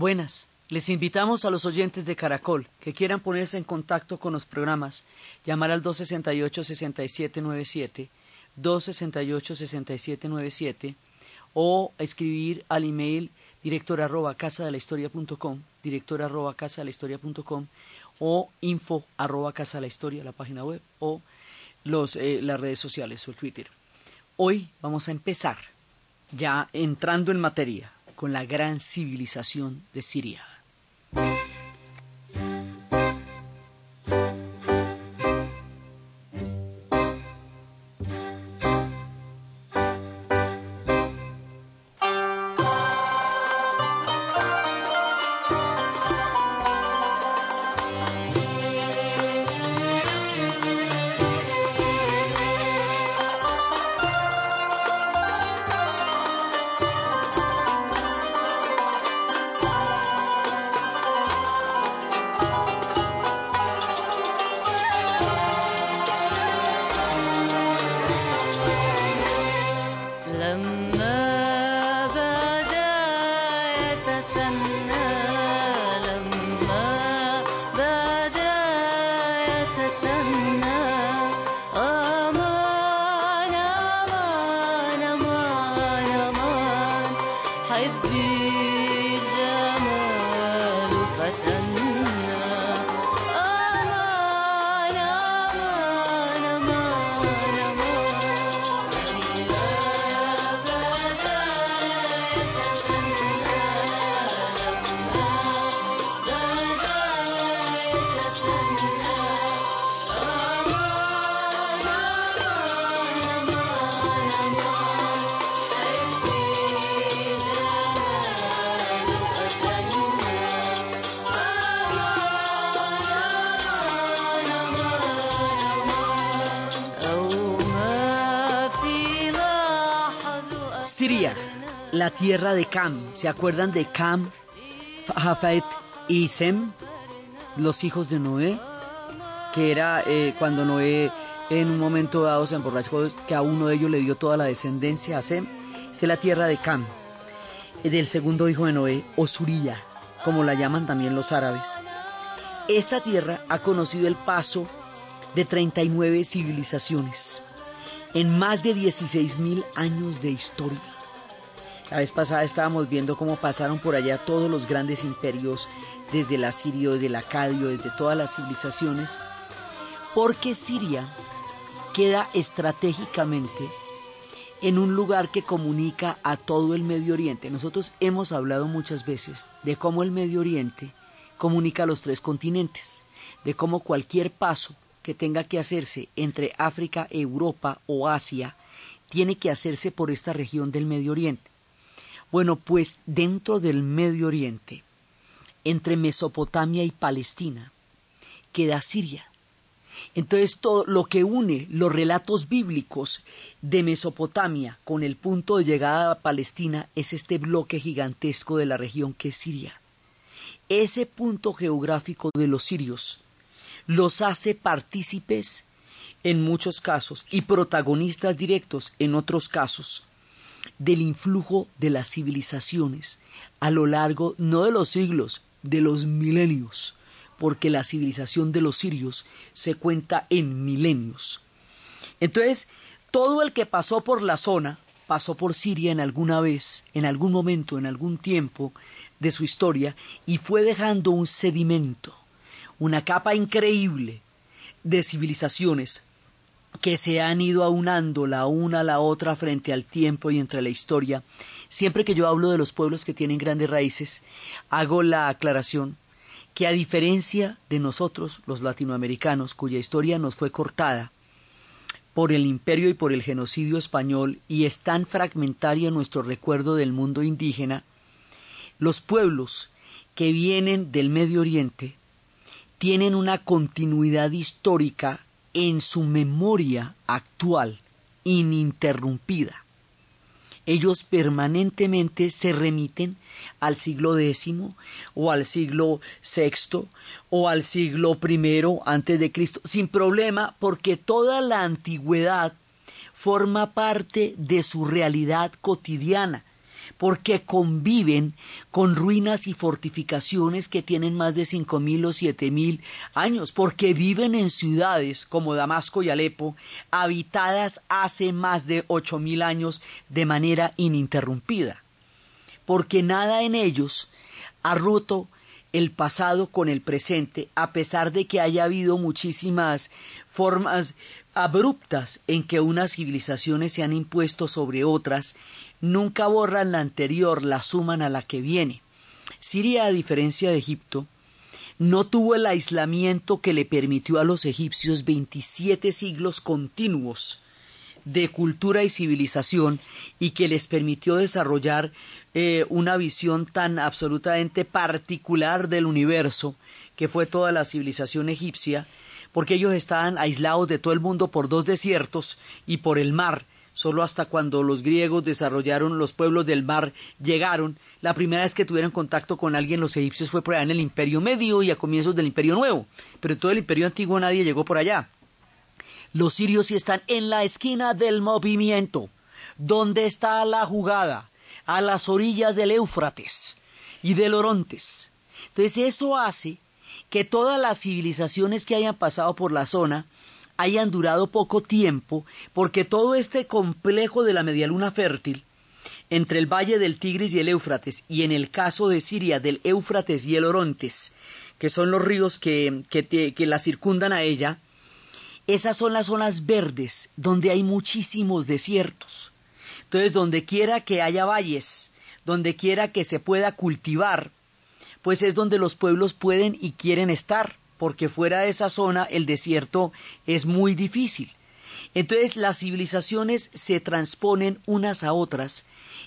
Buenas. Les invitamos a los oyentes de Caracol que quieran ponerse en contacto con los programas, llamar al 268-6797, 268-6797 o escribir al email director arroba casa de la historia.com, director arroba casa la historia.com o info arroba casa la historia, la página web o los, eh, las redes sociales o el Twitter. Hoy vamos a empezar, ya entrando en materia, con la gran civilización de Siria. Tierra de Cam. ¿Se acuerdan de Cam, Jafet y Sem, los hijos de Noé? Que era eh, cuando Noé en un momento dado se emborrachó, que a uno de ellos le dio toda la descendencia a Sem. Es la tierra de Cam, del segundo hijo de Noé, Osuría, como la llaman también los árabes. Esta tierra ha conocido el paso de 39 civilizaciones en más de 16.000 años de historia. La vez pasada estábamos viendo cómo pasaron por allá todos los grandes imperios, desde el asirio, desde el acadio, desde todas las civilizaciones, porque Siria queda estratégicamente en un lugar que comunica a todo el Medio Oriente. Nosotros hemos hablado muchas veces de cómo el Medio Oriente comunica a los tres continentes, de cómo cualquier paso que tenga que hacerse entre África, Europa o Asia tiene que hacerse por esta región del Medio Oriente. Bueno, pues dentro del Medio Oriente, entre Mesopotamia y Palestina, queda Siria. Entonces todo lo que une los relatos bíblicos de Mesopotamia con el punto de llegada a Palestina es este bloque gigantesco de la región que es Siria. Ese punto geográfico de los sirios los hace partícipes en muchos casos y protagonistas directos en otros casos del influjo de las civilizaciones a lo largo no de los siglos, de los milenios, porque la civilización de los sirios se cuenta en milenios. Entonces, todo el que pasó por la zona pasó por Siria en alguna vez, en algún momento, en algún tiempo de su historia y fue dejando un sedimento una capa increíble de civilizaciones que se han ido aunando la una a la otra frente al tiempo y entre la historia. Siempre que yo hablo de los pueblos que tienen grandes raíces, hago la aclaración que a diferencia de nosotros, los latinoamericanos, cuya historia nos fue cortada por el imperio y por el genocidio español y es tan fragmentario nuestro recuerdo del mundo indígena, los pueblos que vienen del Medio Oriente tienen una continuidad histórica en su memoria actual, ininterrumpida. Ellos permanentemente se remiten al siglo X o al siglo VI o al siglo I antes de Cristo, sin problema, porque toda la antigüedad forma parte de su realidad cotidiana, porque conviven con ruinas y fortificaciones que tienen más de cinco mil o siete mil años, porque viven en ciudades como Damasco y Alepo, habitadas hace más de ocho mil años de manera ininterrumpida, porque nada en ellos ha roto el pasado con el presente, a pesar de que haya habido muchísimas formas abruptas en que unas civilizaciones se han impuesto sobre otras, nunca borran la anterior, la suman a la que viene. Siria, a diferencia de Egipto, no tuvo el aislamiento que le permitió a los egipcios 27 siglos continuos de cultura y civilización y que les permitió desarrollar eh, una visión tan absolutamente particular del universo que fue toda la civilización egipcia, porque ellos estaban aislados de todo el mundo por dos desiertos y por el mar. Solo hasta cuando los griegos desarrollaron los pueblos del mar llegaron, la primera vez que tuvieron contacto con alguien los egipcios fue por allá en el Imperio Medio y a comienzos del Imperio Nuevo, pero en todo el Imperio Antiguo nadie llegó por allá. Los sirios sí están en la esquina del movimiento, donde está la jugada, a las orillas del Éufrates y del Orontes. Entonces eso hace que todas las civilizaciones que hayan pasado por la zona hayan durado poco tiempo, porque todo este complejo de la medialuna fértil, entre el valle del Tigris y el Éufrates, y en el caso de Siria del Éufrates y el Orontes, que son los ríos que, que, que la circundan a ella, esas son las zonas verdes, donde hay muchísimos desiertos. Entonces, donde quiera que haya valles, donde quiera que se pueda cultivar, pues es donde los pueblos pueden y quieren estar, porque fuera de esa zona el desierto es muy difícil. Entonces las civilizaciones se transponen unas a otras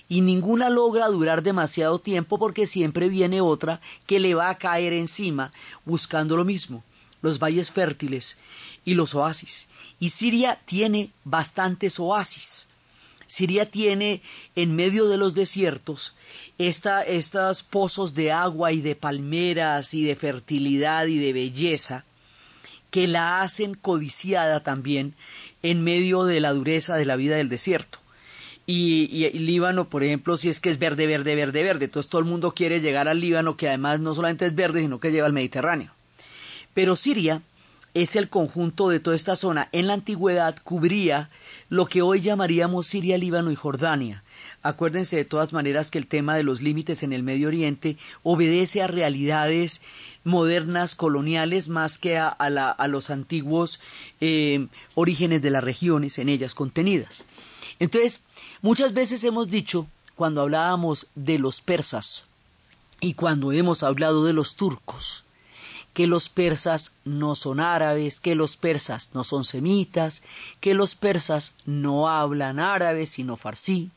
y ninguna logra durar demasiado tiempo porque siempre viene otra que le va a caer encima buscando lo mismo, los valles fértiles y los oasis. Y Siria tiene bastantes oasis. Siria tiene en medio de los desiertos estos pozos de agua y de palmeras y de fertilidad y de belleza que la hacen codiciada también en medio de la dureza de la vida del desierto. Y, y, Líbano, por ejemplo, si es que es verde, verde, verde, verde. Entonces todo el mundo quiere llegar al Líbano, que además no solamente es verde, sino que lleva al Mediterráneo. Pero Siria es el conjunto de toda esta zona. En la antigüedad cubría lo que hoy llamaríamos Siria, Líbano y Jordania. Acuérdense de todas maneras que el tema de los límites en el Medio Oriente obedece a realidades modernas, coloniales, más que a, los antiguos eh, orígenes de las regiones en ellas contenidas. Entonces, muchas veces hemos dicho, cuando hablábamos de los persas y cuando hemos hablado de los turcos, que los persas no son árabes, que los persas no son semitas, que los persas no hablan árabe sino farsí.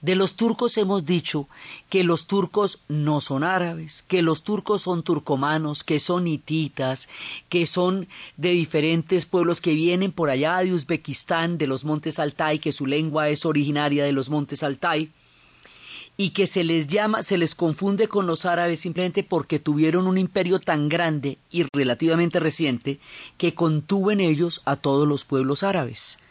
De los turcos hemos dicho que los turcos no son árabes, que los turcos son turcomanos, que son hititas, que son de diferentes pueblos que vienen por allá de Uzbekistán, de los montes Altai, que su lengua es originaria de los montes Altai y que se les llama, se les confunde con los árabes simplemente porque tuvieron un imperio tan grande y relativamente reciente que contuvo en ellos a todos los pueblos árabes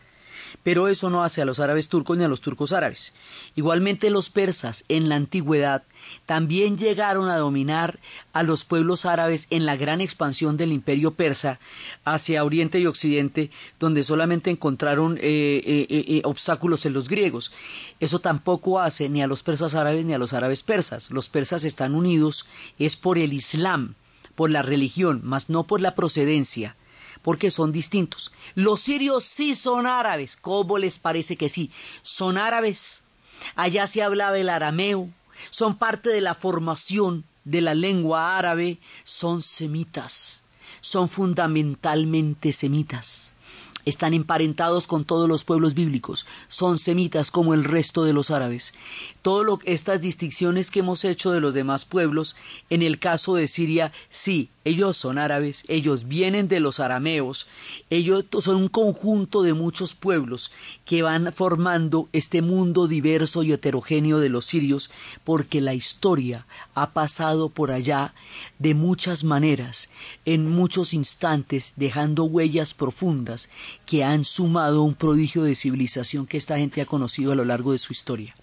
pero eso no hace a los árabes turcos ni a los turcos árabes. Igualmente los persas en la antigüedad también llegaron a dominar a los pueblos árabes en la gran expansión del imperio persa hacia Oriente y Occidente, donde solamente encontraron eh, eh, eh, obstáculos en los griegos. Eso tampoco hace ni a los persas árabes ni a los árabes persas. Los persas están unidos es por el Islam, por la religión, mas no por la procedencia porque son distintos. Los sirios sí son árabes. ¿Cómo les parece que sí? Son árabes. Allá se hablaba el arameo. Son parte de la formación de la lengua árabe. Son semitas. Son fundamentalmente semitas están emparentados con todos los pueblos bíblicos, son semitas como el resto de los árabes. Todas estas distinciones que hemos hecho de los demás pueblos, en el caso de Siria, sí, ellos son árabes, ellos vienen de los arameos, ellos son un conjunto de muchos pueblos que van formando este mundo diverso y heterogéneo de los sirios, porque la historia ha pasado por allá de muchas maneras, en muchos instantes, dejando huellas profundas que han sumado un prodigio de civilización que esta gente ha conocido a lo largo de su historia.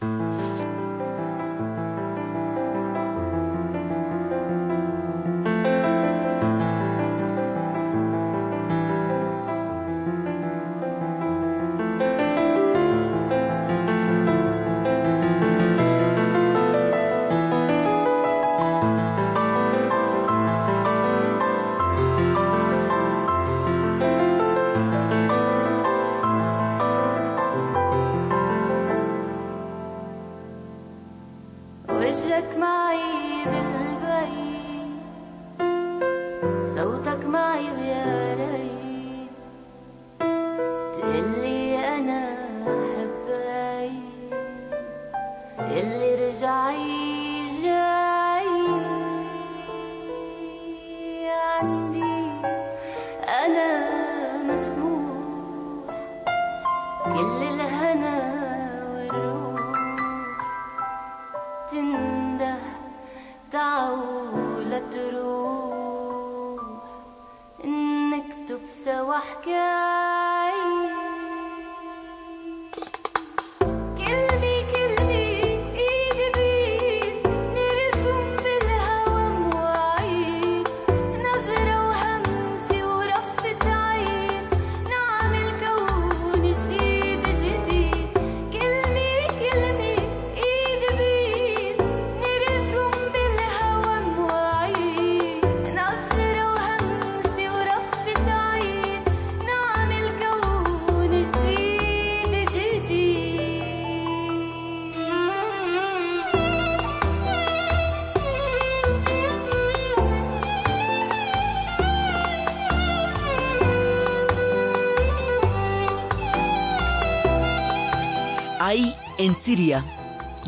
En Siria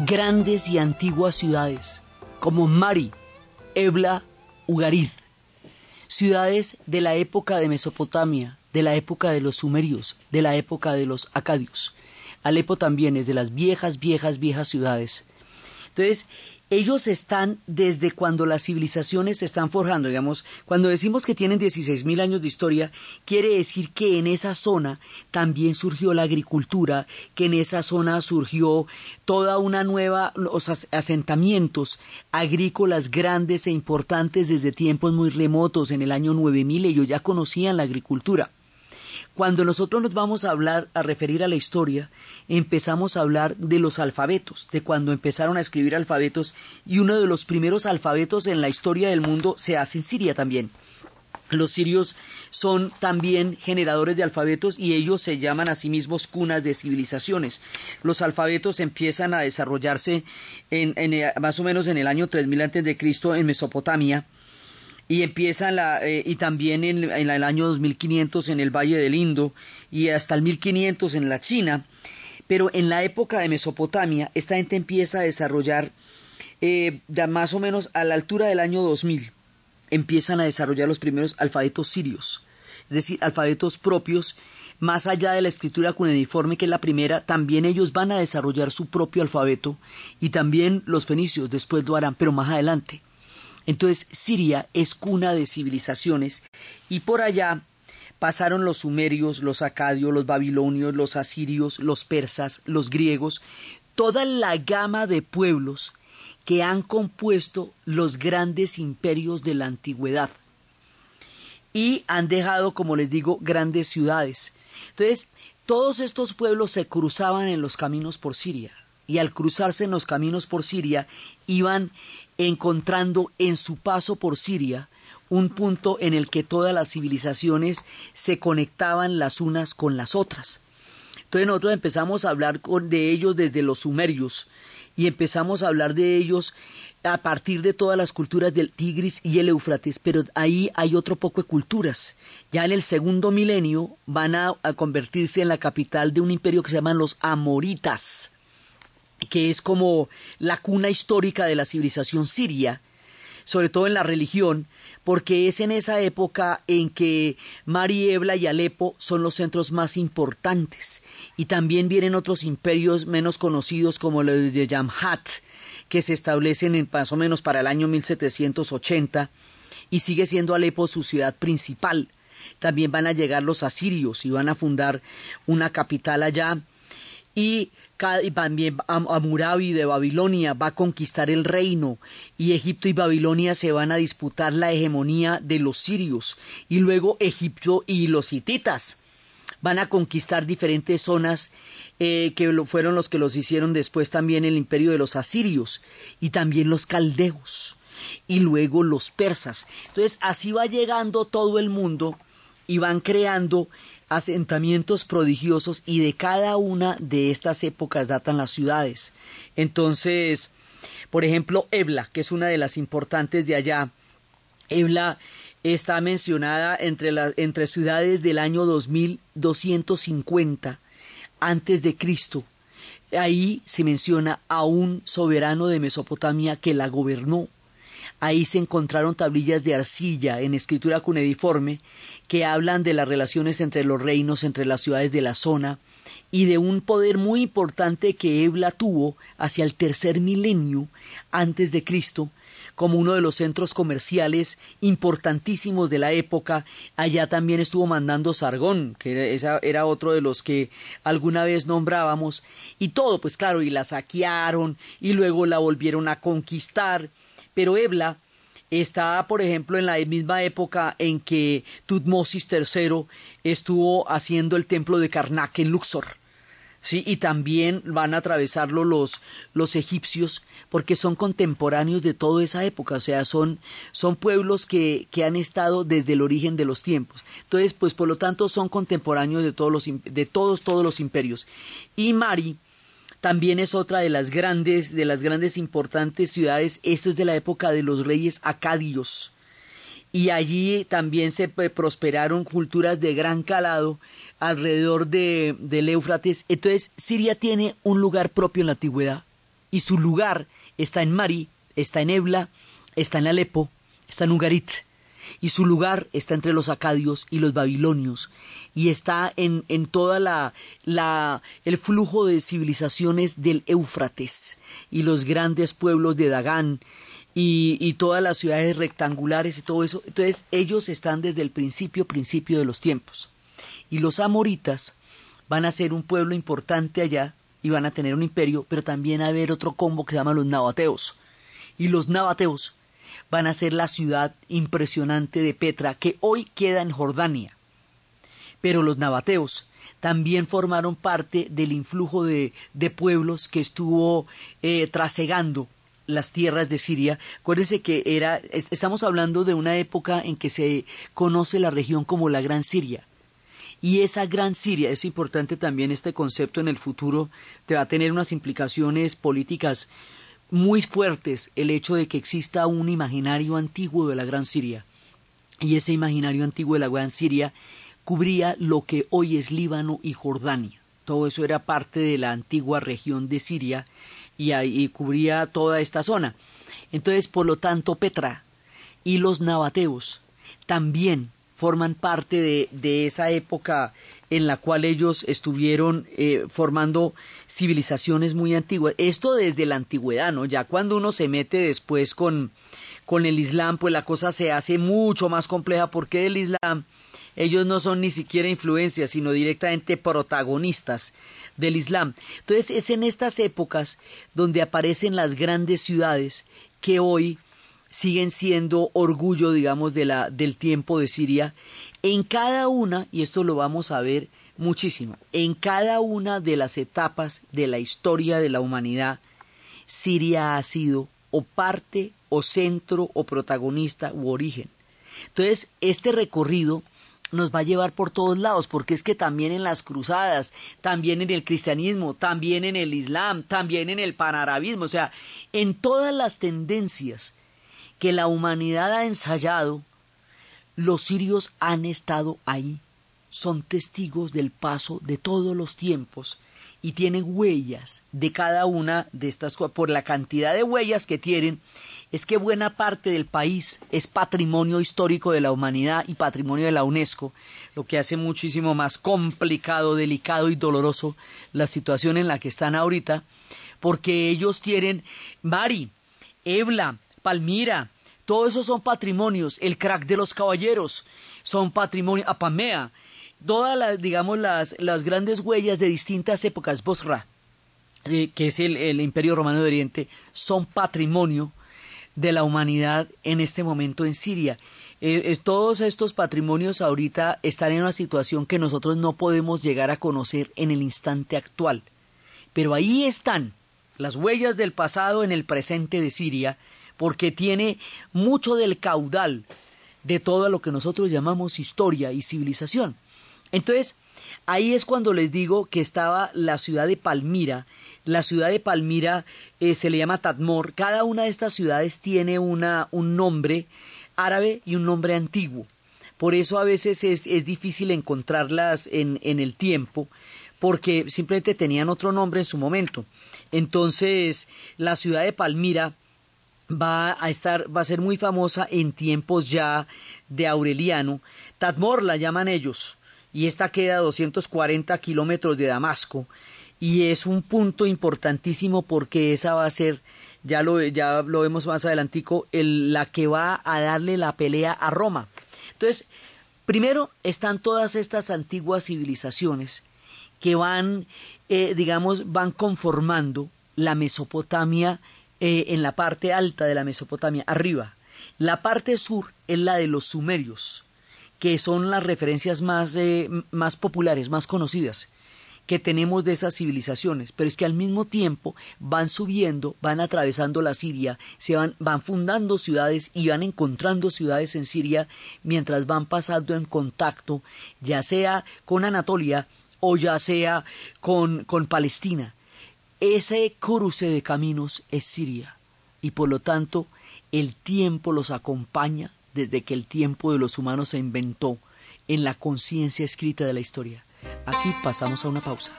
grandes y antiguas ciudades como Mari, Ebla, Ugarid, ciudades de la época de Mesopotamia, de la época de los sumerios, de la época de los acadios. Alepo también es de las viejas, viejas, viejas ciudades. Entonces, ellos están desde cuando las civilizaciones se están forjando, digamos, cuando decimos que tienen 16.000 años de historia, quiere decir que en esa zona también surgió la agricultura, que en esa zona surgió toda una nueva, los as- asentamientos agrícolas grandes e importantes desde tiempos muy remotos, en el año 9000 ellos ya conocían la agricultura. Cuando nosotros nos vamos a hablar, a referir a la historia, empezamos a hablar de los alfabetos, de cuando empezaron a escribir alfabetos, y uno de los primeros alfabetos en la historia del mundo se hace en Siria también. Los sirios son también generadores de alfabetos y ellos se llaman a sí mismos cunas de civilizaciones. Los alfabetos empiezan a desarrollarse en, eh, más o menos en el año 3000 antes de Cristo en Mesopotamia y empiezan la, eh, y también en, en el año 2500 en el Valle del Indo y hasta el 1500 en la China. Pero en la época de Mesopotamia, esta gente empieza a desarrollar eh, de más o menos a la altura del año 2000, empiezan a desarrollar los primeros alfabetos sirios, es decir, alfabetos propios, más allá de la escritura cuneiforme, que es la primera, también ellos van a desarrollar su propio alfabeto y también los fenicios después lo harán, pero más adelante. Entonces Siria es cuna de civilizaciones y por allá pasaron los sumerios, los acadios, los babilonios, los asirios, los persas, los griegos, toda la gama de pueblos que han compuesto los grandes imperios de la antigüedad y han dejado, como les digo, grandes ciudades. Entonces, todos estos pueblos se cruzaban en los caminos por Siria y al cruzarse en los caminos por Siria iban encontrando en su paso por Siria un punto en el que todas las civilizaciones se conectaban las unas con las otras. Entonces nosotros empezamos a hablar con, de ellos desde los sumerios y empezamos a hablar de ellos a partir de todas las culturas del Tigris y el Éufrates, pero ahí hay otro poco de culturas. Ya en el segundo milenio van a, a convertirse en la capital de un imperio que se llaman los Amoritas, que es como la cuna histórica de la civilización siria, sobre todo en la religión, porque es en esa época en que Mariebla y Alepo son los centros más importantes. Y también vienen otros imperios menos conocidos como los de Yamhat, que se establecen en más o menos para el año 1780 y sigue siendo Alepo su ciudad principal. También van a llegar los asirios y van a fundar una capital allá. Y también Amurabi de Babilonia va a conquistar el reino y Egipto y Babilonia se van a disputar la hegemonía de los sirios y luego Egipto y los hititas van a conquistar diferentes zonas eh, que lo, fueron los que los hicieron después también el imperio de los asirios y también los caldeos y luego los persas. Entonces así va llegando todo el mundo y van creando asentamientos prodigiosos y de cada una de estas épocas datan las ciudades. Entonces, Por ejemplo, Ebla, que es una de las importantes de allá. Ebla está mencionada entre, las entre ciudades del año 2250 antes de Cristo. Ahí se menciona a un soberano de Mesopotamia que la gobernó. Ahí se encontraron tablillas de arcilla en escritura cuneiforme que hablan de las relaciones entre los reinos, entre las ciudades de la zona y de un poder muy importante que Ebla tuvo hacia el tercer milenio antes de Cristo como uno de los centros comerciales importantísimos de la época. Allá también estuvo mandando Sargón, que era otro de los que alguna vez nombrábamos, y todo, pues claro, y la saquearon, y luego la volvieron a conquistar. Pero Ebla está, por ejemplo, en la misma época en que Tutmosis III estuvo haciendo el templo de Karnak en Luxor. Sí, y también van a atravesarlo los, los egipcios, porque son contemporáneos de toda esa época, o sea, son, son pueblos que, que han estado desde el origen de los tiempos. Entonces, pues por lo tanto son contemporáneos de todos los, de todos, todos los imperios. Y Mari también es otra de las grandes, de las grandes importantes ciudades, esto es de la época de los reyes acadios. Y allí también se prosperaron culturas de gran calado alrededor de, del Éufrates. Entonces, Siria tiene un lugar propio en la antigüedad. Y su lugar está en Mari, está en Ebla, está en Alepo, está en Ugarit. Y su lugar está entre los acadios y los babilonios. Y está en, en toda la, la, el flujo de civilizaciones del Éufrates. Y los grandes pueblos de Dagán. Y, y todas las ciudades rectangulares y todo eso. Entonces, ellos están desde el principio, principio de los tiempos y los amoritas van a ser un pueblo importante allá y van a tener un imperio, pero también va a haber otro combo que se llama los nabateos. Y los nabateos van a ser la ciudad impresionante de Petra, que hoy queda en Jordania. Pero los nabateos también formaron parte del influjo de, de pueblos que estuvo eh, trasegando las tierras de Siria. Acuérdense que era, estamos hablando de una época en que se conoce la región como la Gran Siria. Y esa gran Siria, es importante también este concepto en el futuro, te va a tener unas implicaciones políticas muy fuertes el hecho de que exista un imaginario antiguo de la Gran Siria. Y ese imaginario antiguo de la Gran Siria cubría lo que hoy es Líbano y Jordania. Todo eso era parte de la antigua región de Siria y, y cubría toda esta zona. Entonces, por lo tanto, Petra y los nabateos también forman parte de, de esa época en la cual ellos estuvieron eh, formando civilizaciones muy antiguas. Esto desde la antigüedad, ¿no? Ya cuando uno se mete después con, con el Islam, pues la cosa se hace mucho más compleja porque el Islam ellos no son ni siquiera influencias, sino directamente protagonistas del Islam. Entonces es en estas épocas donde aparecen las grandes ciudades que hoy siguen siendo orgullo, digamos, de la, del tiempo de Siria. En cada una, y esto lo vamos a ver muchísimo, en cada una de las etapas de la historia de la humanidad, Siria ha sido o parte, o centro, o protagonista, u origen. Entonces, este recorrido nos va a llevar por todos lados, porque es que también en las cruzadas, también en el cristianismo, también en el islam, también en el panarabismo, o sea, en todas las tendencias que la humanidad ha ensayado, los sirios han estado ahí, son testigos del paso de todos los tiempos y tienen huellas de cada una de estas. Por la cantidad de huellas que tienen, es que buena parte del país es patrimonio histórico de la humanidad y patrimonio de la UNESCO, lo que hace muchísimo más complicado, delicado y doloroso la situación en la que están ahorita, porque ellos tienen Bari, Ebla, Palmira, todos esos son patrimonios, el crack de los caballeros, son patrimonio, Apamea, todas las, digamos, las, las grandes huellas de distintas épocas, Bosra, eh, que es el, el Imperio Romano de Oriente, son patrimonio de la humanidad en este momento en Siria. Eh, eh, todos estos patrimonios ahorita están en una situación que nosotros no podemos llegar a conocer en el instante actual. Pero ahí están las huellas del pasado en el presente de Siria, porque tiene mucho del caudal de todo lo que nosotros llamamos historia y civilización. Entonces, Ahí es cuando les digo que estaba la ciudad de Palmira. La ciudad de Palmira eh, se le llama Tadmor. Cada una de estas ciudades tiene una, un nombre árabe y un nombre antiguo. Por eso a veces es, es difícil encontrarlas en, en el tiempo, porque simplemente tenían otro nombre en su momento. Entonces, la ciudad de Palmira va a estar, va a ser muy famosa en tiempos ya de Aureliano. Tadmor la llaman ellos, y esta queda a 240 kilómetros de Damasco, y es un punto importantísimo porque esa va a ser, ya lo, ya lo vemos más adelantico, el, la que va a darle la pelea a Roma. Entonces, primero están todas estas antiguas civilizaciones que van, eh, digamos, van conformando la Mesopotamia eh, en la parte alta de la Mesopotamia, arriba. La parte sur es la de los sumerios, que son las referencias más, eh, más populares, más conocidas que tenemos de esas civilizaciones, pero es que al mismo tiempo van subiendo, van atravesando la Siria, se van, van fundando ciudades y van encontrando ciudades en Siria mientras van pasando en contacto, ya sea con Anatolia o ya sea con, con Palestina. Ese cruce de caminos es Siria y por lo tanto el tiempo los acompaña desde que el tiempo de los humanos se inventó en la conciencia escrita de la historia. Aquí pasamos a una pausa.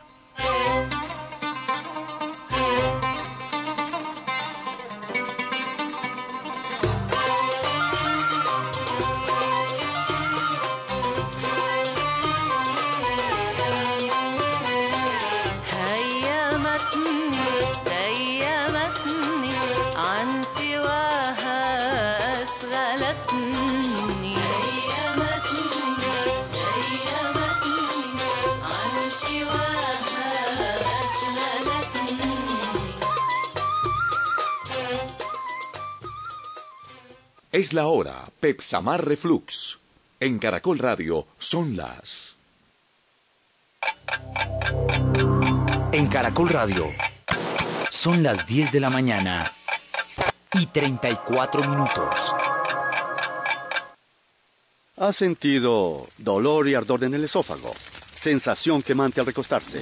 Es la hora, Pepsamar Reflux. En Caracol Radio son las... En Caracol Radio. Son las 10 de la mañana y 34 minutos. ¿Ha sentido dolor y ardor en el esófago? Sensación quemante al recostarse.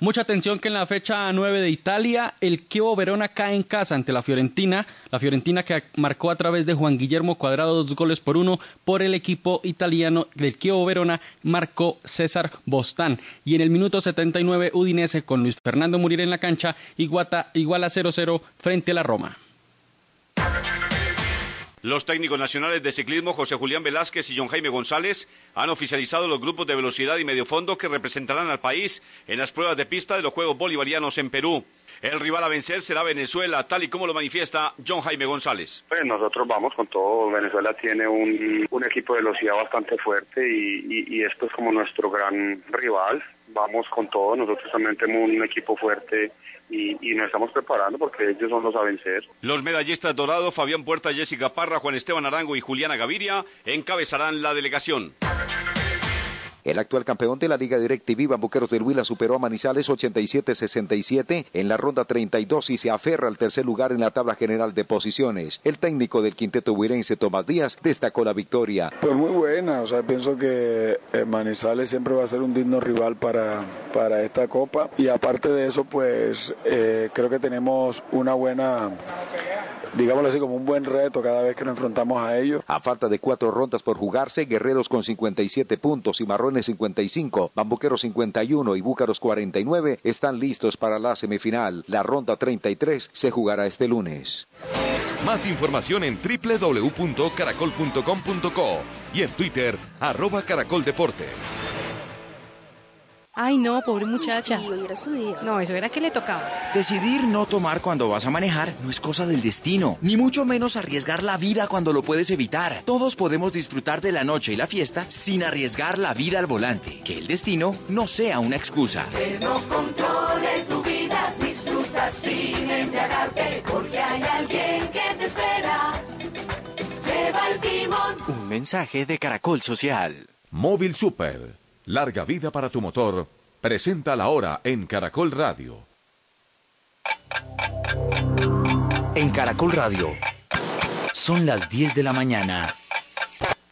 Mucha atención que en la fecha 9 de Italia, el Chievo Verona cae en casa ante la Fiorentina. La Fiorentina que marcó a través de Juan Guillermo Cuadrado dos goles por uno por el equipo italiano del Chievo Verona, marcó César Bostán. Y en el minuto 79, Udinese con Luis Fernando Muriel en la cancha, iguata, igual a 0-0 frente a la Roma. Los técnicos nacionales de ciclismo José Julián Velázquez y John Jaime González han oficializado los grupos de velocidad y medio fondo que representarán al país en las pruebas de pista de los Juegos Bolivarianos en Perú. El rival a vencer será Venezuela, tal y como lo manifiesta John Jaime González. Pues nosotros vamos con todo. Venezuela tiene un, equipo de velocidad bastante fuerte y esto es como nuestro gran rival. Vamos con todo. Nosotros también tenemos un equipo fuerte y, nos estamos preparando porque ellos son los a vencer. Los medallistas dorados Fabián Puerta, Jessica Parra, Juan Esteban Arango y Juliana Gaviria encabezarán la delegación. El actual campeón de la Liga DirecTV, Bambuqueros del Huila, superó a Manizales 87-67 en la ronda 32 y se aferra al tercer lugar en la tabla general de posiciones. El técnico del quinteto huirense, Tomás Díaz, destacó la victoria. Pues muy buena, o sea, pienso que eh, Manizales siempre va a ser un digno rival para, para esta copa y aparte de eso, pues eh, creo que tenemos una buena digámoslo así, como un buen reto cada vez que nos enfrentamos a ellos. A falta de cuatro rondas por jugarse, Guerreros con 57 puntos y Marrones 55, Bambuqueros 51 y Búcaros 49 están listos para la semifinal. La ronda 33 se jugará este lunes. Más información en www.caracol.com.co y en Twitter, arroba Caracol. Ay, no, pobre muchacha. No, eso era que le tocaba. Decidir no tomar cuando vas a manejar no es cosa del destino, ni mucho menos arriesgar la vida cuando lo puedes evitar. Todos podemos disfrutar de la noche y la fiesta sin arriesgar la vida al volante. Que el destino no sea una excusa. Que no controle tu vida, disfruta sin embriagarte, porque hay alguien que te espera. Lleva el timón. Un mensaje de Caracol Social. Móvil Super larga vida para tu motor, presenta la hora en Caracol Radio. En Caracol Radio son las 10 de la mañana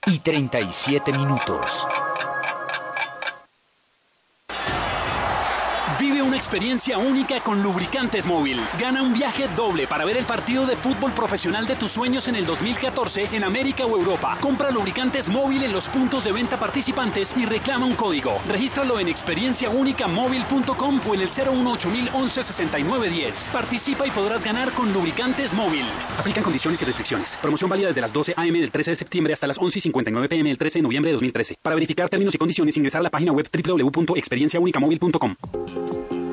y 37 minutos. Experiencia única con Lubricantes Móvil. Gana un viaje doble para ver el partido de fútbol profesional de tus sueños en el 2014 en América o Europa. Compra Lubricantes Móvil en los puntos de venta participantes y reclama un código. Regístralo en experienciaunicamóvil.com o en el 018011 6910. Participa y podrás ganar con Lubricantes Móvil. Aplican condiciones y restricciones. Promoción válida desde las 12 a.m. del 13 de septiembre hasta las 11 y 59 p.m. del 13 de noviembre de 2013. Para verificar términos y condiciones, ingresar a la página web www.experienciaunicamóvil.com.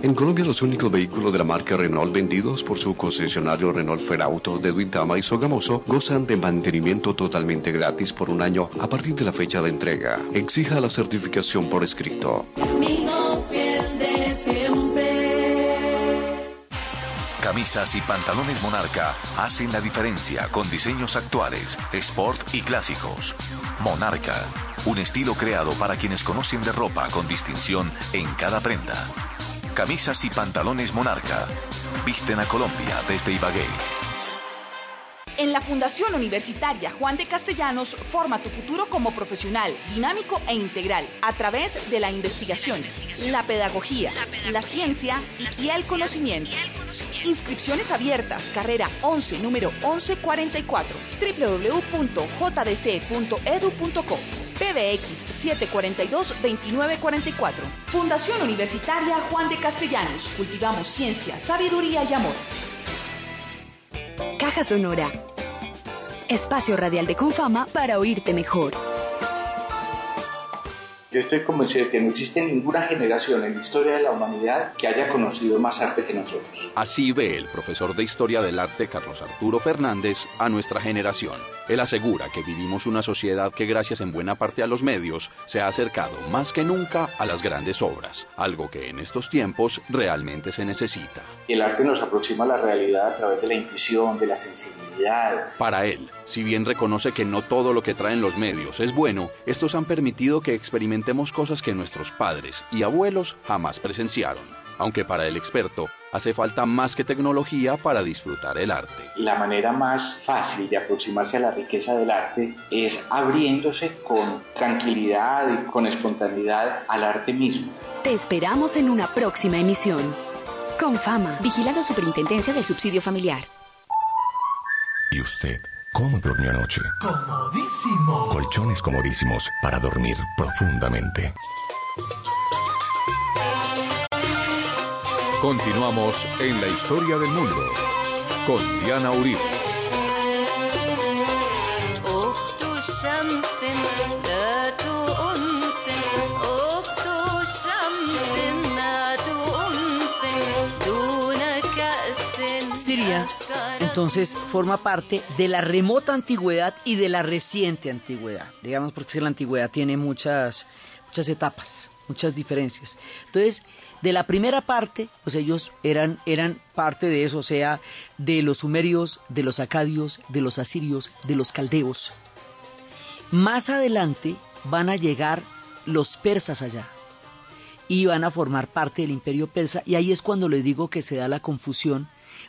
En Colombia, los únicos vehículos de la marca Renault vendidos por su concesionario Renault Ferauto de Duitama y Sogamoso gozan de mantenimiento totalmente gratis por un año a partir de la fecha de entrega. Exija la certificación por escrito. Amigo fiel de siempre. Camisas y pantalones Monarca hacen la diferencia con diseños actuales, sport y clásicos. Monarca, un estilo creado para quienes conocen de ropa con distinción en cada prenda. Camisas y pantalones Monarca. Visten a Colombia desde Ibagué. En la Fundación Universitaria Juan de Castellanos forma tu futuro como profesional, dinámico e integral a través de la investigación, la pedagogía, la ciencia y el conocimiento. Inscripciones abiertas, carrera 11, número 1144, www.jdc.edu.co. PBX 742-2944. Fundación Universitaria Juan de Castellanos. Cultivamos ciencia, sabiduría y amor. Caja Sonora. Espacio radial de Confama para oírte mejor. Yo estoy convencido de que no existe ninguna generación en la historia de la humanidad que haya conocido más arte que nosotros. Así ve el profesor de Historia del Arte Carlos Arturo Fernández a nuestra generación. Él asegura que vivimos una sociedad que gracias en buena parte a los medios se ha acercado más que nunca a las grandes obras, algo que en estos tiempos realmente se necesita. El arte nos aproxima a la realidad a través de la intuición, de la sensibilidad. Para él, si bien reconoce que no todo lo que traen los medios es bueno, estos han permitido que experimentemos cosas que nuestros padres y abuelos jamás presenciaron. Aunque para el experto hace falta más que tecnología para disfrutar el arte. La manera más fácil de aproximarse a la riqueza del arte es abriéndose con tranquilidad y con espontaneidad al arte mismo. Te esperamos en una próxima emisión. Con fama. Vigilado Superintendencia del Subsidio Familiar. ¿Y usted cómo durmió anoche? Comodísimo. Colchones comodísimos para dormir profundamente. Continuamos en la historia del mundo con Diana Uribe. Siria, entonces, forma parte de la remota antigüedad y de la reciente antigüedad. Digamos, porque la antigüedad tiene muchas, muchas etapas, muchas diferencias. Entonces, de la primera parte, pues ellos eran, eran parte de eso, o sea, de los sumerios, de los acadios, de los asirios, de los caldeos. Más adelante van a llegar los persas allá y van a formar parte del imperio persa y ahí es cuando les digo que se da la confusión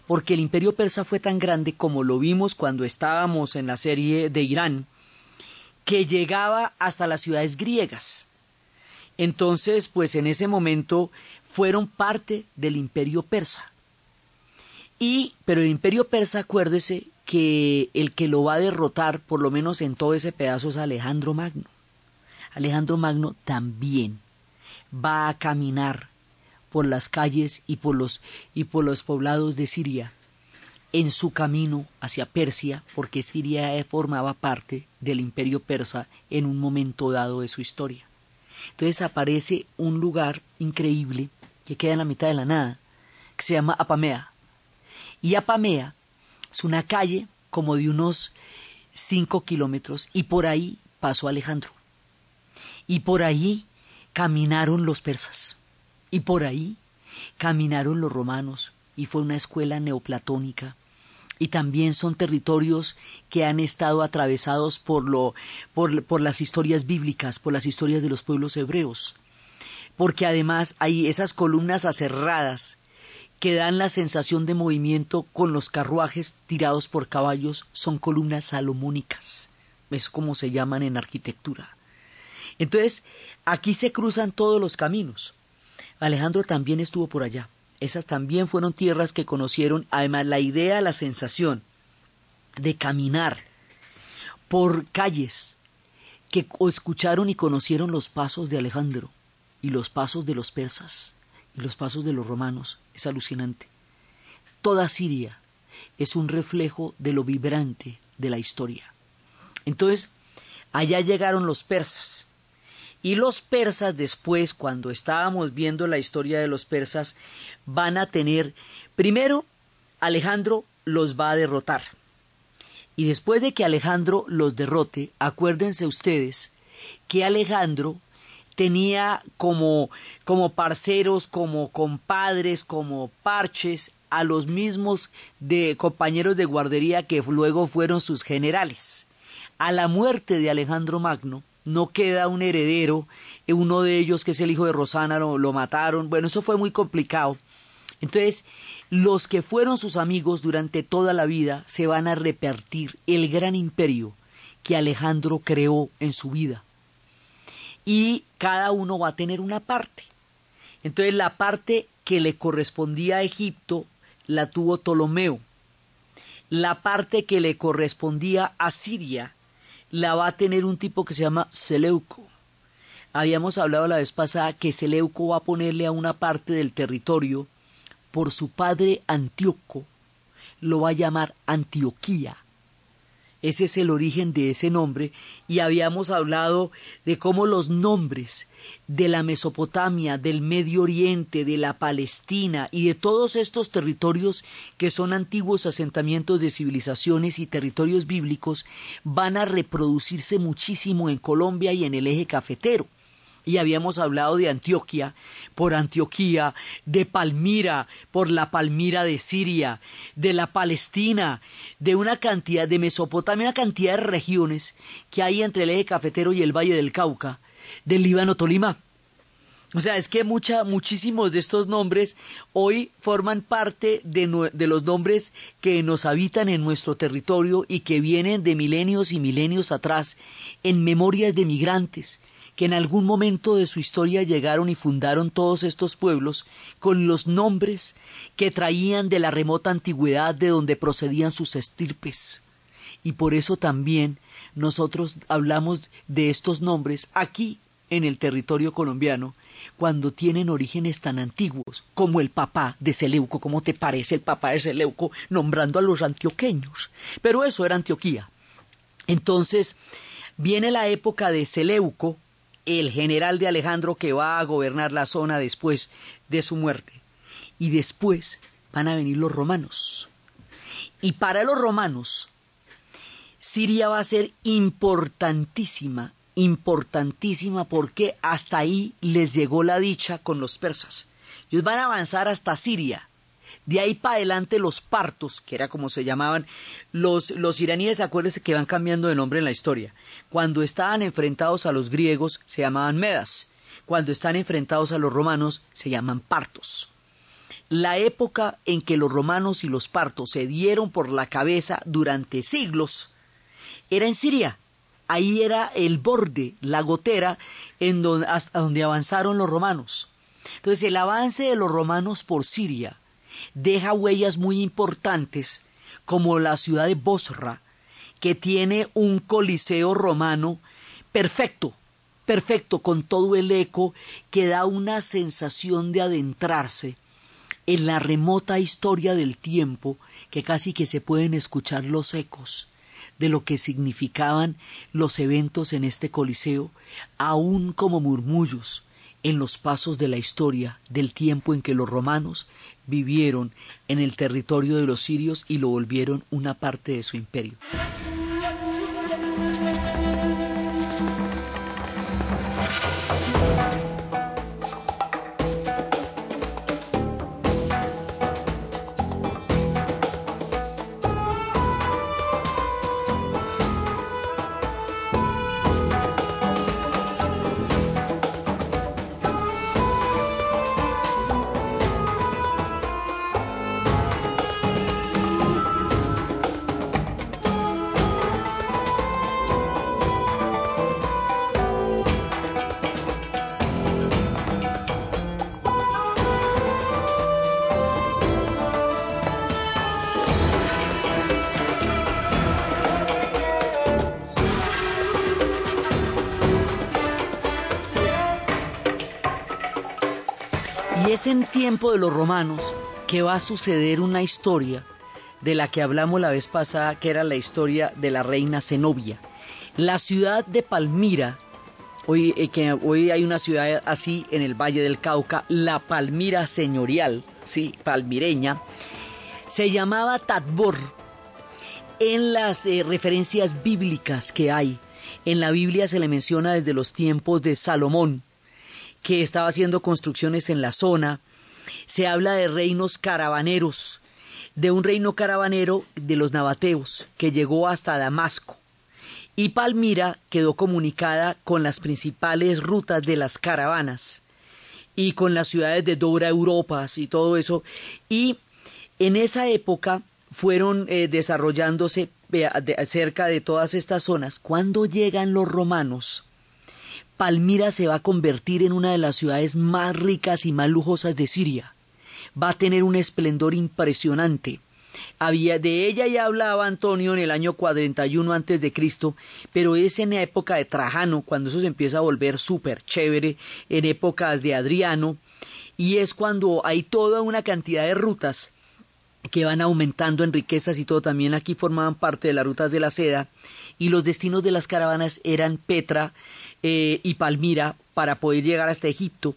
porque el imperio persa fue tan grande como lo vimos cuando estábamos en la serie de Irán que llegaba hasta las ciudades griegas. Entonces, pues en ese momento fueron parte del imperio persa. Y, pero el imperio persa, acuérdese que el que lo va a derrotar, por lo menos en todo ese pedazo, es Alejandro Magno. Alejandro Magno también va a caminar por las calles y por los, y por los poblados de Siria en su camino hacia Persia, porque Siria formaba parte del imperio persa en un momento dado de su historia. Entonces aparece un lugar increíble que queda en la mitad de la nada, que se llama Apamea. Y Apamea es una calle como de unos cinco kilómetros y por ahí pasó Alejandro. Y por ahí caminaron los persas. Y por ahí caminaron los romanos y fue una escuela neoplatónica y también son territorios que han estado atravesados por, lo, por, por las historias bíblicas, por las historias de los pueblos hebreos, porque además hay esas columnas aserradas que dan la sensación de movimiento con los carruajes tirados por caballos, son columnas salomónicas, es como se llaman en arquitectura. Entonces, aquí se cruzan todos los caminos. Alejandro también estuvo por allá. Esas también fueron tierras que conocieron, además la idea, la sensación de caminar por calles que escucharon y conocieron los pasos de Alejandro y los pasos de los persas y los pasos de los romanos es alucinante. Toda Siria es un reflejo de lo vibrante de la historia. Entonces, allá llegaron los persas. Y los persas después, cuando estábamos viendo la historia de los persas, van a tener, primero, Alejandro los va a derrotar. Y después de que Alejandro los derrote, acuérdense ustedes que Alejandro tenía como, como parceros, como compadres, como parches a los mismos de compañeros de guardería que luego fueron sus generales. A la muerte de Alejandro Magno no queda un heredero, uno de ellos que es el hijo de Rosana lo, lo mataron, bueno, eso fue muy complicado. Entonces, los que fueron sus amigos durante toda la vida se van a repartir el gran imperio que Alejandro creó en su vida y cada uno va a tener una parte. Entonces la parte que le correspondía a Egipto la tuvo Ptolomeo. La parte que le correspondía a Siria la va a tener un tipo que se llama Seleuco. Habíamos hablado la vez pasada que Seleuco va a ponerle a una parte del territorio por su padre Antíoco, lo va a llamar Antioquía. Ese es el origen de ese nombre y habíamos hablado de cómo los nombres de la Mesopotamia, del Medio Oriente, de la Palestina y de todos estos territorios que son antiguos asentamientos de civilizaciones y territorios bíblicos van a reproducirse muchísimo en Colombia y en el eje cafetero. Y habíamos hablado de Antioquia por Antioquía, de Palmira por la Palmira de Siria, de la Palestina, de una cantidad de Mesopotamia, una cantidad de regiones que hay entre el eje cafetero y el Valle del Cauca, del Líbano Tolima. O sea, es que mucha, muchísimos de estos nombres hoy forman parte de, de, los nombres que nos habitan en nuestro territorio y que vienen de milenios y milenios atrás en memorias de migrantes, que en algún momento de su historia llegaron y fundaron todos estos pueblos con los nombres que traían de la remota antigüedad de donde procedían sus estirpes. Y por eso también nosotros hablamos de estos nombres aquí en el territorio colombiano cuando tienen orígenes tan antiguos como el papá de Seleuco. ¿Cómo te parece el papá de Seleuco nombrando a los antioqueños? Pero eso era Antioquía. Entonces, viene la época de Seleuco, el general de Alejandro que va a gobernar la zona después de su muerte. Y después van a venir los romanos. Y para los romanos, Siria va a ser importantísima, importantísima porque hasta ahí les llegó la dicha con los persas. Ellos van a avanzar hasta Siria de ahí para adelante los partos, que era como se llamaban, los, los iraníes, acuérdense que van cambiando de nombre en la historia. Cuando estaban enfrentados a los griegos se llamaban medas, cuando están enfrentados a los romanos se llaman partos. La época en que los romanos y los partos se dieron por la cabeza durante siglos era en Siria. Ahí era el borde, la gotera, en donde, hasta donde avanzaron los romanos. Entonces el avance de los romanos por Siria deja huellas muy importantes como la ciudad de Bosra, que tiene un coliseo romano perfecto, perfecto, con todo el eco que da una sensación de adentrarse en la remota historia del tiempo que casi que se pueden escuchar los ecos de lo que significaban los eventos en este coliseo, aún como murmullos en los pasos de la historia del tiempo en que los romanos vivieron en el territorio de los sirios y lo volvieron una parte de su imperio. Tiempo de los romanos que va a suceder una historia de la que hablamos la vez pasada, que era la historia de la reina Zenobia. La ciudad de Palmira, hoy, eh, que hoy hay una ciudad así en el Valle del Cauca, la Palmira señorial, sí, palmireña, se llamaba Tadbor. En las eh, referencias bíblicas que hay, en la Biblia se le menciona desde los tiempos de Salomón, que estaba haciendo construcciones en la zona. Se habla de reinos caravaneros, de un reino caravanero de los nabateos, que llegó hasta Damasco. Y Palmira quedó comunicada con las principales rutas de las caravanas y con las ciudades de Dora Europas y todo eso. Y en esa época fueron eh, desarrollándose eh, de- cerca de todas estas zonas. Cuando llegan los romanos, Palmira se va a convertir en una de las ciudades más ricas y más lujosas de Siria. Va a tener un esplendor impresionante. Había de ella ya hablaba Antonio en el año 41 antes de Cristo, pero es en la época de Trajano cuando eso se empieza a volver súper chévere, en épocas de Adriano, y es cuando hay toda una cantidad de rutas que van aumentando en riquezas y todo también aquí formaban parte de las rutas de la seda y los destinos de las caravanas eran Petra eh, y Palmira para poder llegar hasta Egipto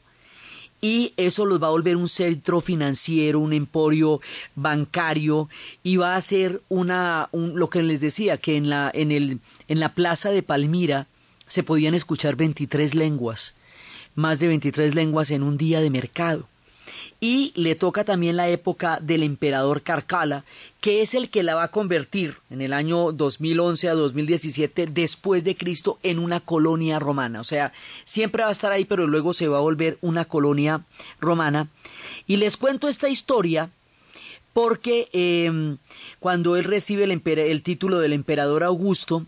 y eso los va a volver un centro financiero, un emporio bancario y va a ser una un- lo que les decía que en la en el en la plaza de Palmira se podían escuchar 23 lenguas, más de 23 lenguas en un día de mercado. Y le toca también la época del emperador Carcala, que es el que la va a convertir en el año 2011 a 2017 después de Cristo en una colonia romana. O sea, siempre va a estar ahí, pero luego se va a volver una colonia romana. Y les cuento esta historia porque eh, cuando él recibe el, el título del emperador Augusto,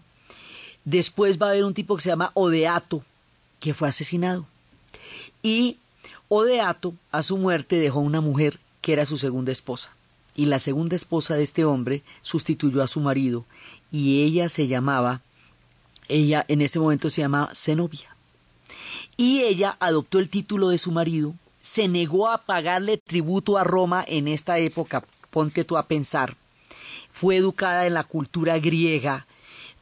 después va a haber un tipo que se llama Odeato, que fue asesinado. Y Odeato, a su muerte, dejó una mujer que era su segunda esposa. Y la segunda esposa de este hombre sustituyó a su marido. Y ella se llamaba, ella en ese momento se llamaba Zenobia. Y ella adoptó el título de su marido, se negó a pagarle tributo a Roma en esta época, ponte tú a pensar. Fue educada en la cultura griega,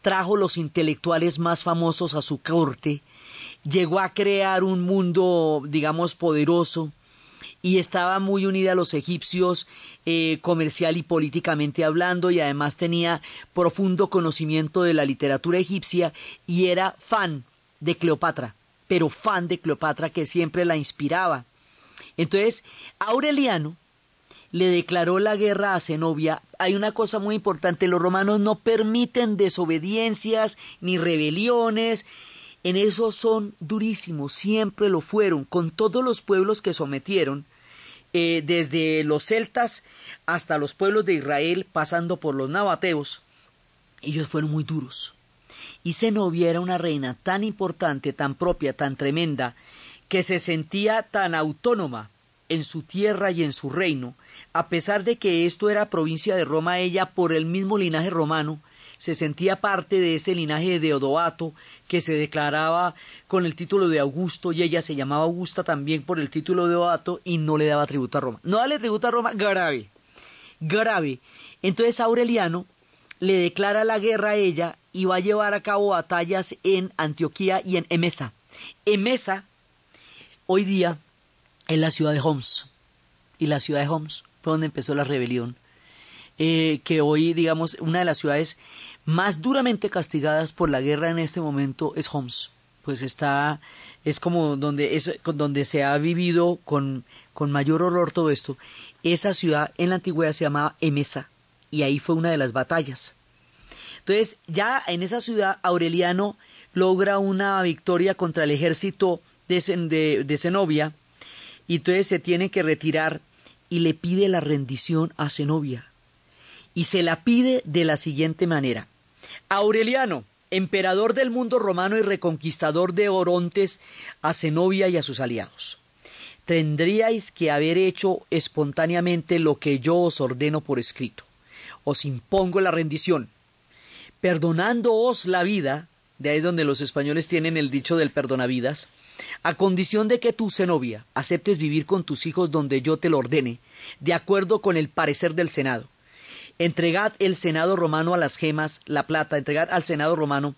trajo los intelectuales más famosos a su corte, llegó a crear un mundo, digamos, poderoso y estaba muy unida a los egipcios eh, comercial y políticamente hablando y además tenía profundo conocimiento de la literatura egipcia y era fan de Cleopatra, pero fan de Cleopatra que siempre la inspiraba. Entonces, Aureliano le declaró la guerra a Zenobia. Hay una cosa muy importante, los romanos no permiten desobediencias ni rebeliones, en eso son durísimos, siempre lo fueron, con todos los pueblos que sometieron, eh, desde los celtas hasta los pueblos de Israel, pasando por los nabateos, ellos fueron muy duros. Y Zenobia era una reina tan importante, tan propia, tan tremenda, que se sentía tan autónoma en su tierra y en su reino, a pesar de que esto era provincia de Roma, ella por el mismo linaje romano, se sentía parte de ese linaje de Odoato que se declaraba con el título de Augusto y ella se llamaba Augusta también por el título de Odoato y no le daba tributo a Roma. No darle tributo a Roma, grave, grave. Entonces Aureliano le declara la guerra a ella y va a llevar a cabo batallas en Antioquía y en Emesa. Emesa, hoy día, es la ciudad de Homs. Y la ciudad de Homs fue donde empezó la rebelión. Eh, que hoy, digamos, una de las ciudades más duramente castigadas por la guerra en este momento es Homs. Pues está, es como donde, es, donde se ha vivido con, con mayor horror todo esto. Esa ciudad en la antigüedad se llamaba Emesa y ahí fue una de las batallas. Entonces, ya en esa ciudad, Aureliano logra una victoria contra el ejército de, de, de Zenobia y entonces se tiene que retirar y le pide la rendición a Zenobia. Y se la pide de la siguiente manera. Aureliano, emperador del mundo romano y reconquistador de Orontes, a Zenobia y a sus aliados. Tendríais que haber hecho espontáneamente lo que yo os ordeno por escrito. Os impongo la rendición, perdonándoos la vida, de ahí es donde los españoles tienen el dicho del perdonavidas, a condición de que tú, Zenobia, aceptes vivir con tus hijos donde yo te lo ordene, de acuerdo con el parecer del Senado. Entregad el Senado romano a las gemas, la plata, entregad al Senado romano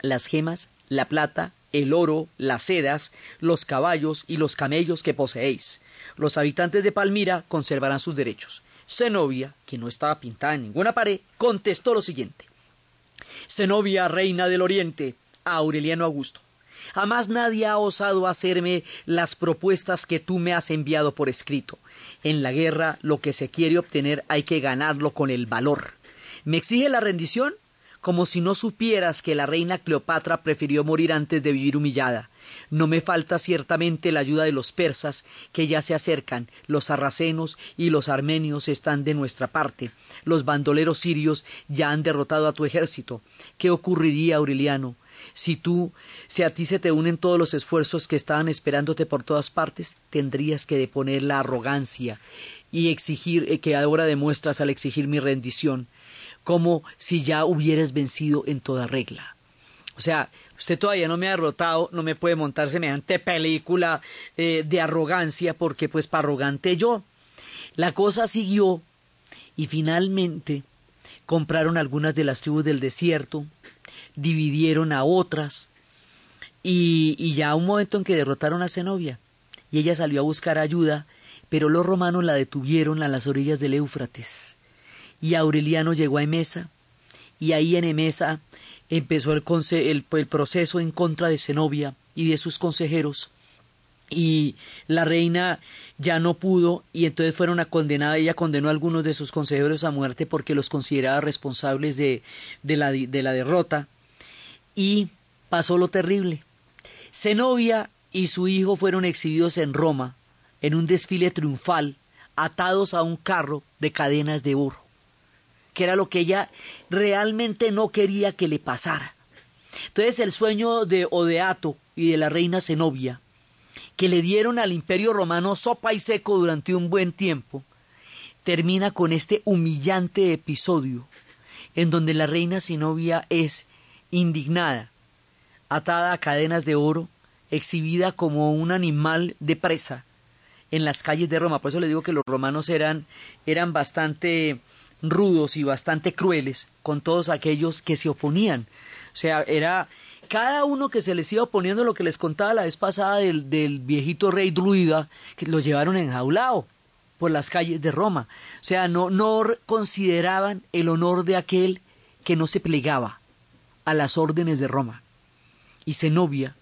las gemas, la plata, el oro, las sedas, los caballos y los camellos que poseéis. Los habitantes de Palmira conservarán sus derechos. Zenobia, que no estaba pintada en ninguna pared, contestó lo siguiente. Zenobia, reina del Oriente, a Aureliano Augusto. Jamás nadie ha osado hacerme las propuestas que tú me has enviado por escrito. En la guerra lo que se quiere obtener hay que ganarlo con el valor. ¿Me exige la rendición? Como si no supieras que la reina Cleopatra prefirió morir antes de vivir humillada. No me falta ciertamente la ayuda de los persas, que ya se acercan, los sarracenos y los armenios están de nuestra parte, los bandoleros sirios ya han derrotado a tu ejército. ¿Qué ocurriría, Aureliano? Si tú, si a ti se te unen todos los esfuerzos que estaban esperándote por todas partes, tendrías que deponer la arrogancia y exigir eh, que ahora demuestras al exigir mi rendición, como si ya hubieras vencido en toda regla. O sea, usted todavía no me ha derrotado, no me puede montar semejante película eh, de arrogancia, porque pues para arrogante yo. La cosa siguió y finalmente compraron algunas de las tribus del desierto, dividieron a otras. Y, ya un momento en que derrotaron a Zenobia y ella salió a buscar ayuda, pero los romanos la detuvieron a las orillas del Éufrates. Y Aureliano llegó a Emesa y ahí en Emesa empezó el, el, el proceso en contra de Zenobia y de sus consejeros. Y la reina ya no pudo y entonces fueron a condenar, ella condenó a algunos de sus consejeros a muerte porque los consideraba responsables de, de la derrota y pasó lo terrible. Zenobia y su hijo fueron exhibidos en Roma en un desfile triunfal atados a un carro de cadenas de oro, que era lo que ella realmente no quería que le pasara. Entonces el sueño de Odeato y de la reina Zenobia que le dieron al imperio romano sopa y seco durante un buen tiempo, termina con este humillante episodio en donde la reina Zenobia es indignada, atada a cadenas de oro, exhibida como un animal de presa en las calles de Roma. Por eso le digo que los romanos eran, eran bastante rudos y bastante crueles con todos aquellos que se oponían. O sea, era cada uno que se les iba oponiendo lo que les contaba la vez pasada del, del viejito rey druida, que lo llevaron enjaulado por las calles de Roma. O sea, no, no consideraban el honor de aquel que no se plegaba a las órdenes de Roma. Y Zenobia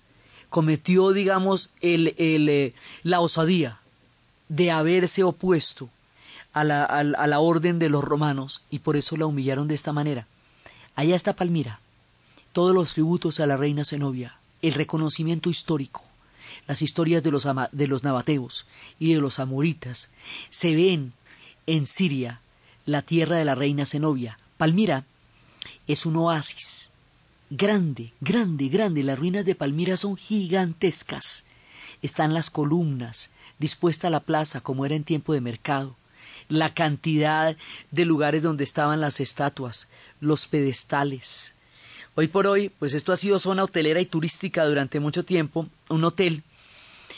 cometió, digamos, el, el, eh, la osadía de haberse opuesto a la, a, a la orden de los romanos y por eso la humillaron de esta manera. Allá está Palmira todos los tributos a la reina Zenobia, el reconocimiento histórico, las historias de los, de los nabateos y de los amoritas, se ven en Siria, la tierra de la reina Zenobia. Palmira es un oasis grande, grande, grande. Las ruinas de Palmira son gigantescas. Están las columnas, dispuesta la plaza como era en tiempo de mercado, la cantidad de lugares donde estaban las estatuas, los pedestales, Hoy por hoy, pues esto ha sido zona hotelera y turística durante mucho tiempo, un hotel.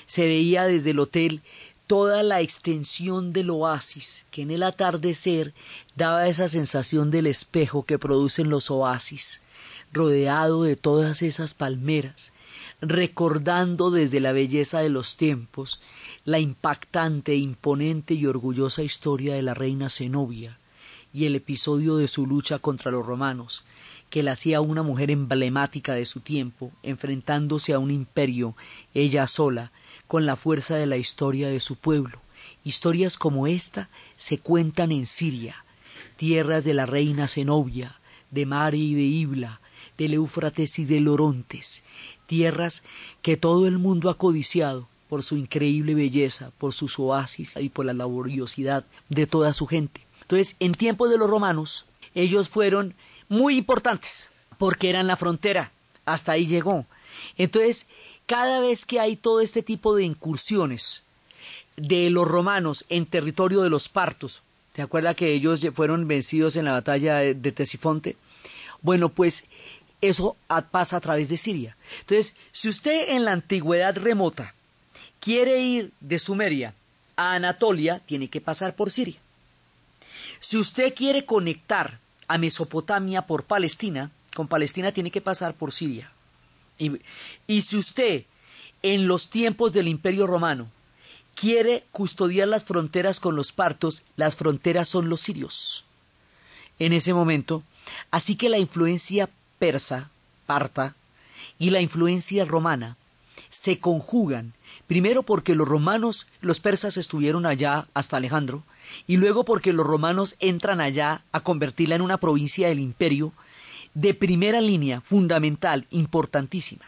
Se veía desde el hotel toda la extensión del oasis, que en el atardecer daba esa sensación del espejo que producen los oasis, rodeado de todas esas palmeras, recordando desde la belleza de los tiempos la impactante, imponente y orgullosa historia de la reina Zenobia y el episodio de su lucha contra los romanos, que la hacía una mujer emblemática de su tiempo, enfrentándose a un imperio, ella sola, con la fuerza de la historia de su pueblo. Historias como esta se cuentan en Siria, tierras de la reina Zenobia, de Mari y de Ibla, del Éufrates y del Orontes, tierras que todo el mundo ha codiciado por su increíble belleza, por sus oasis y por la laboriosidad de toda su gente. Entonces, en tiempos de los romanos, ellos fueron muy importantes, porque eran la frontera, hasta ahí llegó. Entonces, cada vez que hay todo este tipo de incursiones de los romanos en territorio de los partos, ¿te acuerdas que ellos fueron vencidos en la batalla de Tesifonte? Bueno, pues eso pasa a través de Siria. Entonces, si usted en la antigüedad remota quiere ir de Sumeria a Anatolia, tiene que pasar por Siria. Si usted quiere conectar a Mesopotamia por Palestina, con Palestina tiene que pasar por Siria. Y, y si usted en los tiempos del Imperio Romano quiere custodiar las fronteras con los partos, las fronteras son los sirios. En ese momento, así que la influencia persa, parta, y la influencia romana se conjugan, primero porque los romanos, los persas estuvieron allá hasta Alejandro, y luego porque los romanos entran allá a convertirla en una provincia del imperio de primera línea, fundamental, importantísima.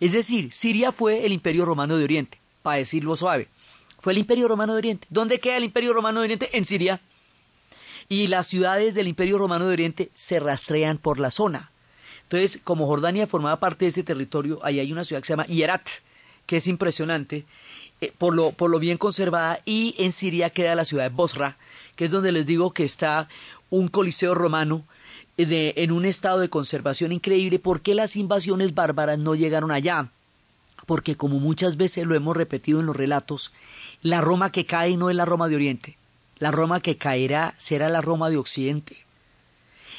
Es decir, Siria fue el imperio romano de Oriente, para decirlo suave. Fue el imperio romano de Oriente. ¿Dónde queda el imperio romano de Oriente? En Siria. Y las ciudades del imperio romano de Oriente se rastrean por la zona. Entonces, como Jordania formaba parte de ese territorio, ahí hay una ciudad que se llama Hierat, que es impresionante, eh, por, lo, por lo bien conservada, y en Siria queda la ciudad de Bosra, que es donde les digo que está un coliseo romano eh, de, en un estado de conservación increíble. ¿Por qué las invasiones bárbaras no llegaron allá? Porque como muchas veces lo hemos repetido en los relatos, la Roma que cae no es la Roma de Oriente, la Roma que caerá será la Roma de Occidente.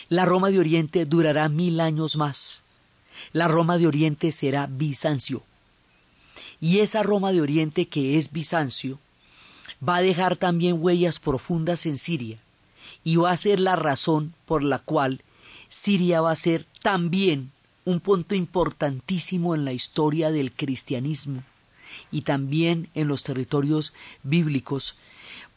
La Roma de Oriente durará mil años más. La Roma de Oriente será Bizancio. Y esa Roma de Oriente que es Bizancio va a dejar también huellas profundas en Siria y va a ser la razón por la cual Siria va a ser también un punto importantísimo en la historia del cristianismo y también en los territorios bíblicos,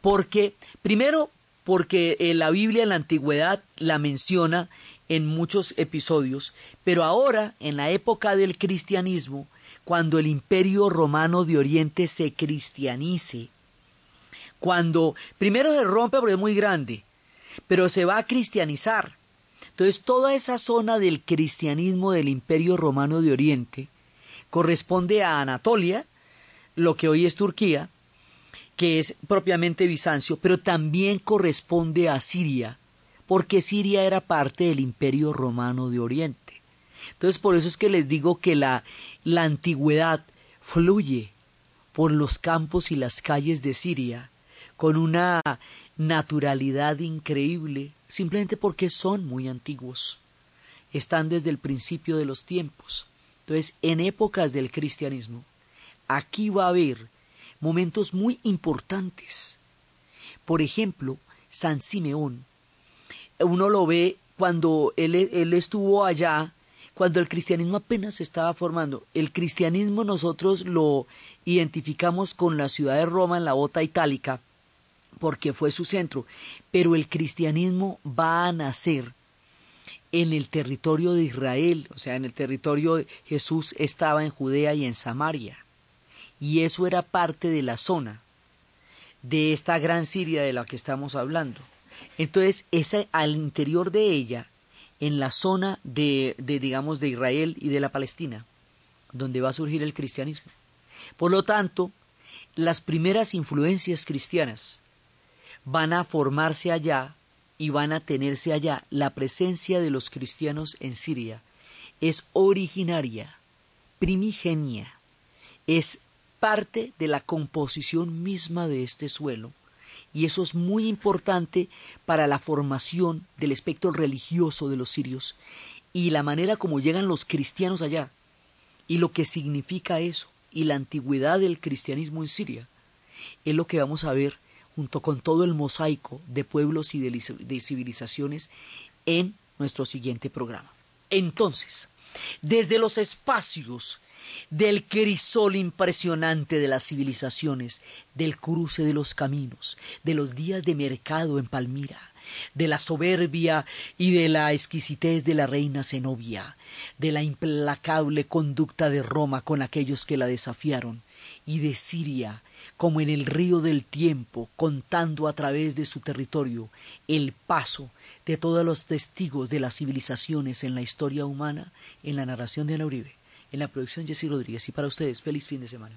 porque primero porque eh, la Biblia en la antigüedad la menciona en muchos episodios, pero ahora en la época del cristianismo, cuando el imperio romano de Oriente se cristianice, cuando primero se rompe porque es muy grande, pero se va a cristianizar. Entonces toda esa zona del cristianismo del imperio romano de Oriente corresponde a Anatolia, lo que hoy es Turquía, que es propiamente Bizancio, pero también corresponde a Siria, porque Siria era parte del imperio romano de Oriente. Entonces por eso es que les digo que la, la antigüedad fluye por los campos y las calles de Siria con una naturalidad increíble, simplemente porque son muy antiguos. Están desde el principio de los tiempos. Entonces, en épocas del cristianismo, aquí va a haber momentos muy importantes. Por ejemplo, San Simeón. Uno lo ve cuando él, estuvo allá, cuando el cristianismo apenas se estaba formando. El cristianismo nosotros lo identificamos con la ciudad de Roma en la bota itálica, porque fue su centro, pero el cristianismo va a nacer en el territorio de Israel, o sea, en el territorio de Jesús estaba en Judea y en Samaria, y eso era parte de la zona de esta gran Siria de la que estamos hablando. Entonces, esa, al interior de ella, en la zona de, de, digamos, de Israel y de la Palestina, donde va a surgir el cristianismo. Por lo tanto, las primeras influencias cristianas van a formarse allá y van a tenerse allá. La presencia de los cristianos en Siria es originaria, primigenia, es parte de la composición misma de este suelo y eso es muy importante para la formación del espectro religioso de los sirios y la manera como llegan los cristianos allá y lo que significa eso y la antigüedad del cristianismo en Siria es lo que vamos a ver junto con todo el mosaico de pueblos y de civilizaciones en nuestro siguiente programa. Entonces, desde los espacios del crisol impresionante de las civilizaciones, del cruce de los caminos, de los días de mercado en Palmira, de la soberbia y de la exquisitez de la reina Zenobia, de la implacable conducta de Roma con aquellos que la desafiaron, y de Siria, como en el río del tiempo, contando a través de su territorio el paso de todos los testigos de las civilizaciones en la historia humana, en la narración de Ana Uribe, en la producción Jessy Rodríguez. Y para ustedes, feliz fin de semana.